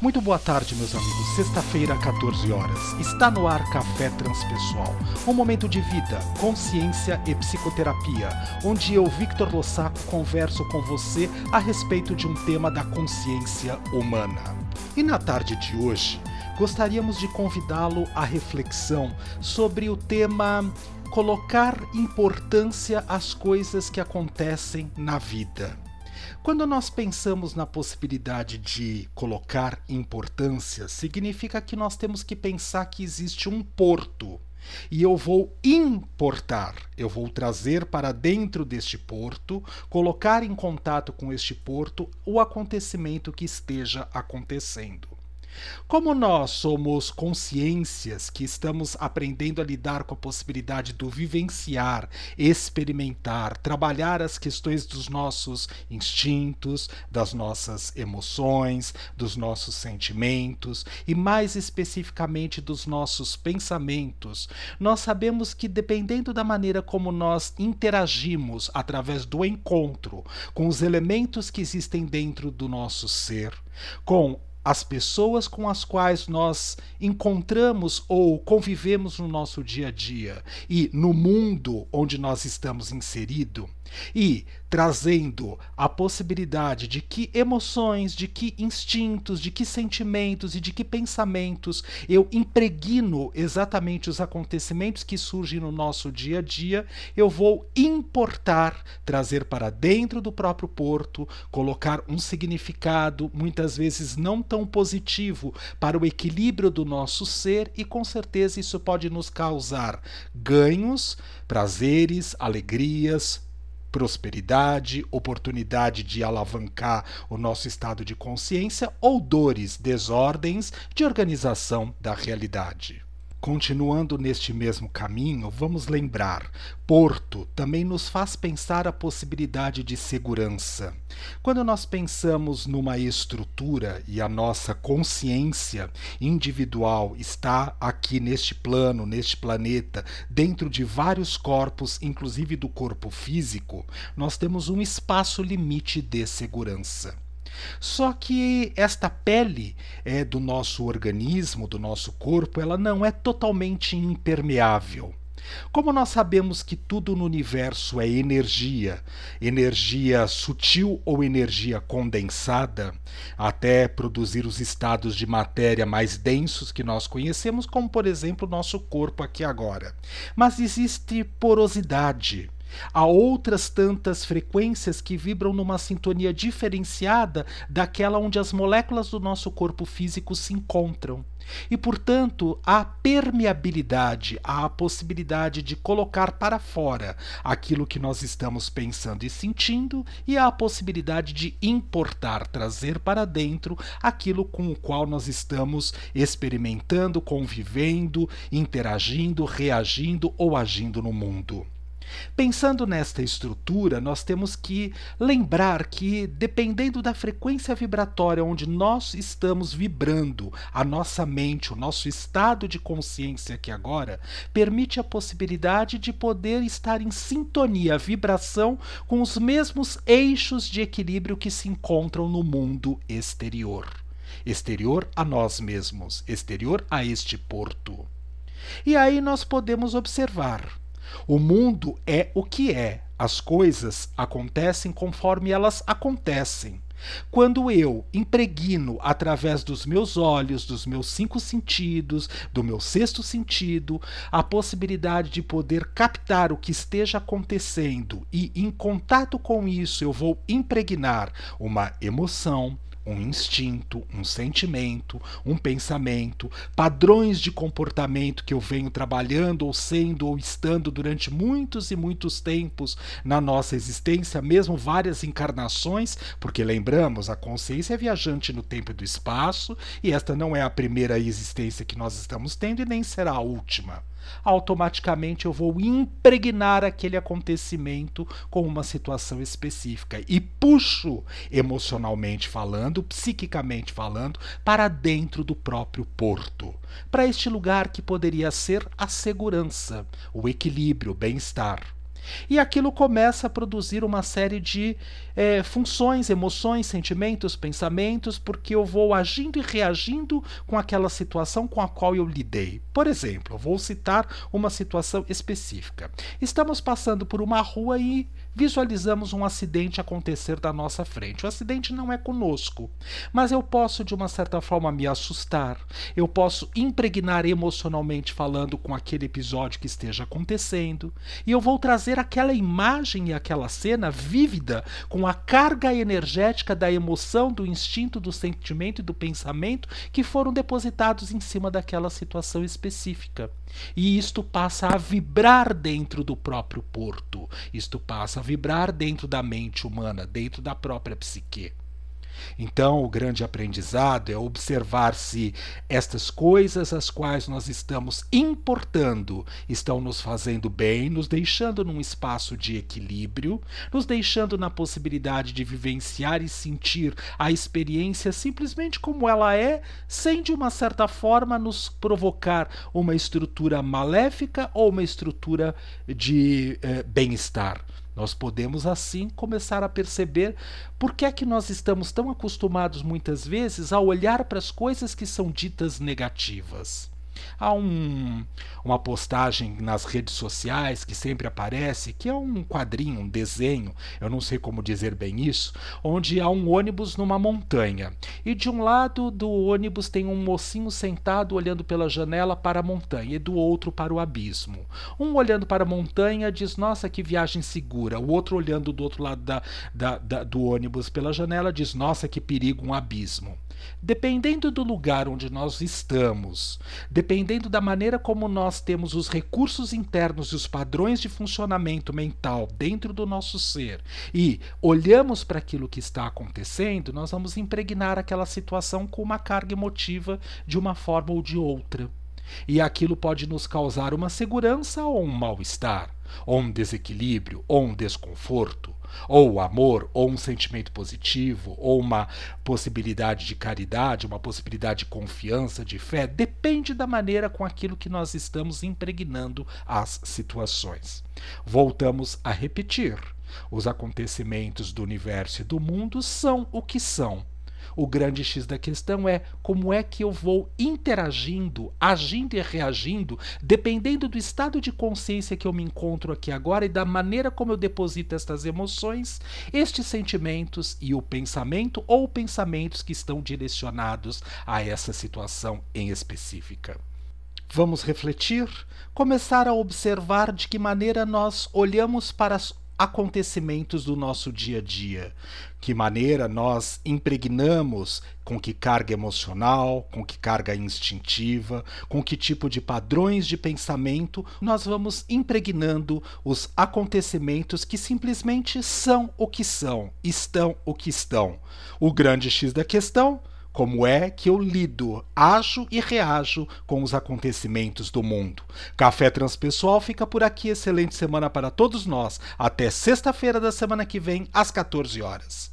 Muito boa tarde, meus amigos. Sexta-feira, 14 horas. Está no ar Café Transpessoal. Um momento de vida, consciência e psicoterapia, onde eu, Victor Lossaco, converso com você a respeito de um tema da consciência humana. E na tarde de hoje, gostaríamos de convidá-lo à reflexão sobre o tema colocar importância às coisas que acontecem na vida. Quando nós pensamos na possibilidade de colocar importância, significa que nós temos que pensar que existe um porto. E eu vou importar, eu vou trazer para dentro deste porto, colocar em contato com este porto o acontecimento que esteja acontecendo. Como nós somos consciências que estamos aprendendo a lidar com a possibilidade do vivenciar, experimentar, trabalhar as questões dos nossos instintos, das nossas emoções, dos nossos sentimentos e, mais especificamente, dos nossos pensamentos, nós sabemos que, dependendo da maneira como nós interagimos através do encontro com os elementos que existem dentro do nosso ser, com as pessoas com as quais nós encontramos ou convivemos no nosso dia a dia e no mundo onde nós estamos inseridos, e trazendo a possibilidade de que emoções, de que instintos, de que sentimentos e de que pensamentos eu impregno exatamente os acontecimentos que surgem no nosso dia a dia, eu vou importar, trazer para dentro do próprio porto, colocar um significado, muitas vezes não tão positivo, para o equilíbrio do nosso ser e com certeza isso pode nos causar ganhos, prazeres, alegrias, prosperidade, oportunidade de alavancar o nosso estado de consciência ou dores, desordens de organização da realidade. Continuando neste mesmo caminho, vamos lembrar: Porto também nos faz pensar a possibilidade de segurança. Quando nós pensamos numa estrutura e a nossa consciência individual está aqui neste plano, neste planeta, dentro de vários corpos, inclusive do corpo físico, nós temos um espaço limite de segurança. Só que esta pele é do nosso organismo, do nosso corpo, ela não é totalmente impermeável. Como nós sabemos que tudo no universo é energia, energia sutil ou energia condensada, até produzir os estados de matéria mais densos que nós conhecemos, como por exemplo o nosso corpo aqui agora. Mas existe porosidade Há outras tantas frequências que vibram numa sintonia diferenciada daquela onde as moléculas do nosso corpo físico se encontram. E, portanto, há permeabilidade, há a possibilidade de colocar para fora aquilo que nós estamos pensando e sentindo, e há a possibilidade de importar, trazer para dentro aquilo com o qual nós estamos experimentando, convivendo, interagindo, reagindo ou agindo no mundo. Pensando nesta estrutura, nós temos que lembrar que, dependendo da frequência vibratória onde nós estamos vibrando, a nossa mente, o nosso estado de consciência aqui agora, permite a possibilidade de poder estar em sintonia, vibração com os mesmos eixos de equilíbrio que se encontram no mundo exterior. Exterior a nós mesmos, exterior a este porto. E aí nós podemos observar o mundo é o que é. As coisas acontecem conforme elas acontecem. Quando eu impregno através dos meus olhos, dos meus cinco sentidos, do meu sexto sentido, a possibilidade de poder captar o que esteja acontecendo e, em contato com isso, eu vou impregnar uma emoção, um instinto, um sentimento, um pensamento, padrões de comportamento que eu venho trabalhando ou sendo ou estando durante muitos e muitos tempos na nossa existência, mesmo várias encarnações, porque lembramos, a consciência é viajante no tempo e do espaço, e esta não é a primeira existência que nós estamos tendo e nem será a última automaticamente eu vou impregnar aquele acontecimento com uma situação específica e puxo emocionalmente falando, psiquicamente falando, para dentro do próprio porto, para este lugar que poderia ser a segurança, o equilíbrio, o bem-estar. E aquilo começa a produzir uma série de é, funções, emoções, sentimentos, pensamentos, porque eu vou agindo e reagindo com aquela situação com a qual eu lidei. Por exemplo, vou citar uma situação específica. Estamos passando por uma rua e visualizamos um acidente acontecer da nossa frente. O acidente não é conosco, mas eu posso, de uma certa forma, me assustar, eu posso impregnar emocionalmente falando com aquele episódio que esteja acontecendo, e eu vou trazer aquela imagem e aquela cena vívida com a carga energética da emoção, do instinto, do sentimento e do pensamento que foram depositados em cima daquela situação específica. E isto passa a vibrar dentro do próprio porto, isto passa vibrar dentro da mente humana, dentro da própria psique. Então, o grande aprendizado é observar se estas coisas as quais nós estamos importando estão nos fazendo bem, nos deixando num espaço de equilíbrio, nos deixando na possibilidade de vivenciar e sentir a experiência simplesmente como ela é, sem de uma certa forma nos provocar uma estrutura maléfica ou uma estrutura de eh, bem-estar. Nós podemos assim começar a perceber por que é que nós estamos tão acostumados muitas vezes a olhar para as coisas que são ditas negativas. Há um, uma postagem nas redes sociais que sempre aparece, que é um quadrinho, um desenho, eu não sei como dizer bem isso, onde há um ônibus numa montanha. E de um lado do ônibus tem um mocinho sentado olhando pela janela para a montanha, e do outro para o abismo. Um olhando para a montanha diz: Nossa, que viagem segura. O outro olhando do outro lado da, da, da, do ônibus pela janela diz: Nossa, que perigo, um abismo. Dependendo do lugar onde nós estamos, dependendo da maneira como nós temos os recursos internos e os padrões de funcionamento mental dentro do nosso ser e olhamos para aquilo que está acontecendo, nós vamos impregnar aquela situação com uma carga emotiva de uma forma ou de outra. E aquilo pode nos causar uma segurança ou um mal-estar, ou um desequilíbrio, ou um desconforto ou amor, ou um sentimento positivo, ou uma possibilidade de caridade, uma possibilidade de confiança, de fé, depende da maneira com aquilo que nós estamos impregnando as situações. Voltamos a repetir: os acontecimentos do universo e do mundo são o que são o grande X da questão é como é que eu vou interagindo, agindo e reagindo, dependendo do estado de consciência que eu me encontro aqui agora e da maneira como eu deposito estas emoções, estes sentimentos e o pensamento ou pensamentos que estão direcionados a essa situação em específica. Vamos refletir, começar a observar de que maneira nós olhamos para as acontecimentos do nosso dia a dia. Que maneira nós impregnamos com que carga emocional, com que carga instintiva, com que tipo de padrões de pensamento nós vamos impregnando os acontecimentos que simplesmente são o que são, estão o que estão. O grande X da questão como é que eu lido, ajo e reajo com os acontecimentos do mundo. Café Transpessoal fica por aqui. Excelente semana para todos nós. Até sexta-feira da semana que vem, às 14 horas.